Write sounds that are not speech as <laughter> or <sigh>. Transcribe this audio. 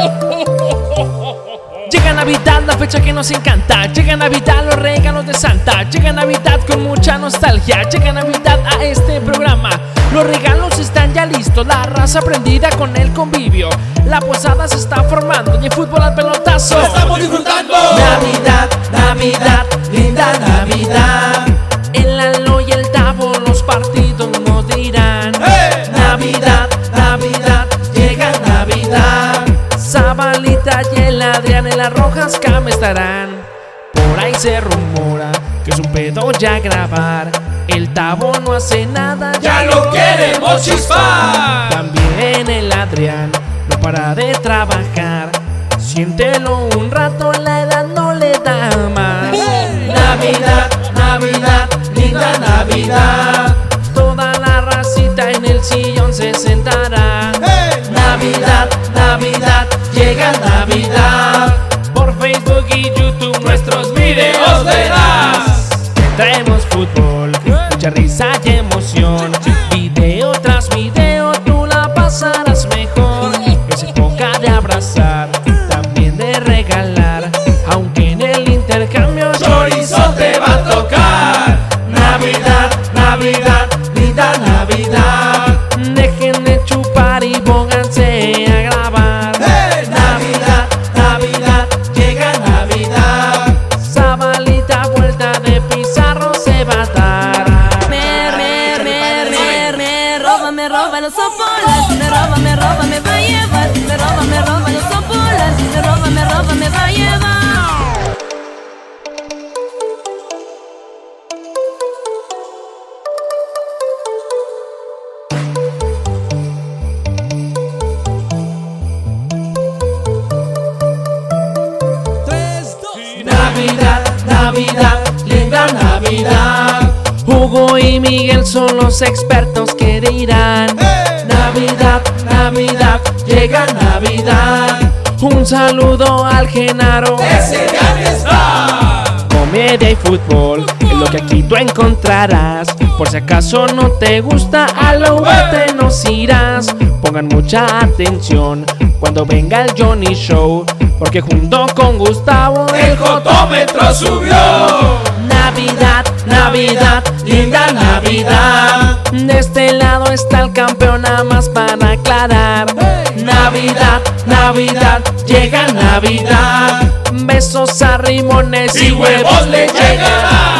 <laughs> Llega Navidad, la fecha que nos encanta. Llega Navidad, los regalos de Santa. Llega Navidad con mucha nostalgia. Llega Navidad a este programa. Los regalos están ya listos, la raza prendida con el convivio. La posada se está formando y el fútbol al pelotazo. ¡Lo estamos disfrutando! Navidad, Navidad, Y el Adrián en las rojas cama estarán. Por ahí se rumora que es un pedo ya grabar. El Tavo no hace nada, ¡Ya lo queremos chispar! También el Adrián no para de trabajar. Siéntelo un rato, la edad no le da más. Navidad, Navidad, linda Navidad. Toda la racita en el sillón se sentará. Risa y emoción. Me roba los sopolas, me roba, me roba, me va a llevar, me roba, me roba los sopolas, me roba, me roba, me va a llevar. Navidad, Navidad, linda Navidad. Hugo y Miguel son los expertos que dirán. ¡Eh! Navidad, Navidad, llega Navidad. Un saludo al Genaro. ¡Ese ya está! Comedia y fútbol es lo que aquí tú encontrarás. Por si acaso no te gusta, a la UVT nos irás. Pongan mucha atención cuando venga el Johnny Show. Porque junto con Gustavo ¡El jotómetro subió! Navidad, Navidad, linda Navidad. Campeón, nada más para aclarar. Navidad, Navidad, llega Navidad. Besos a rimones ¡Y huevos le llegan!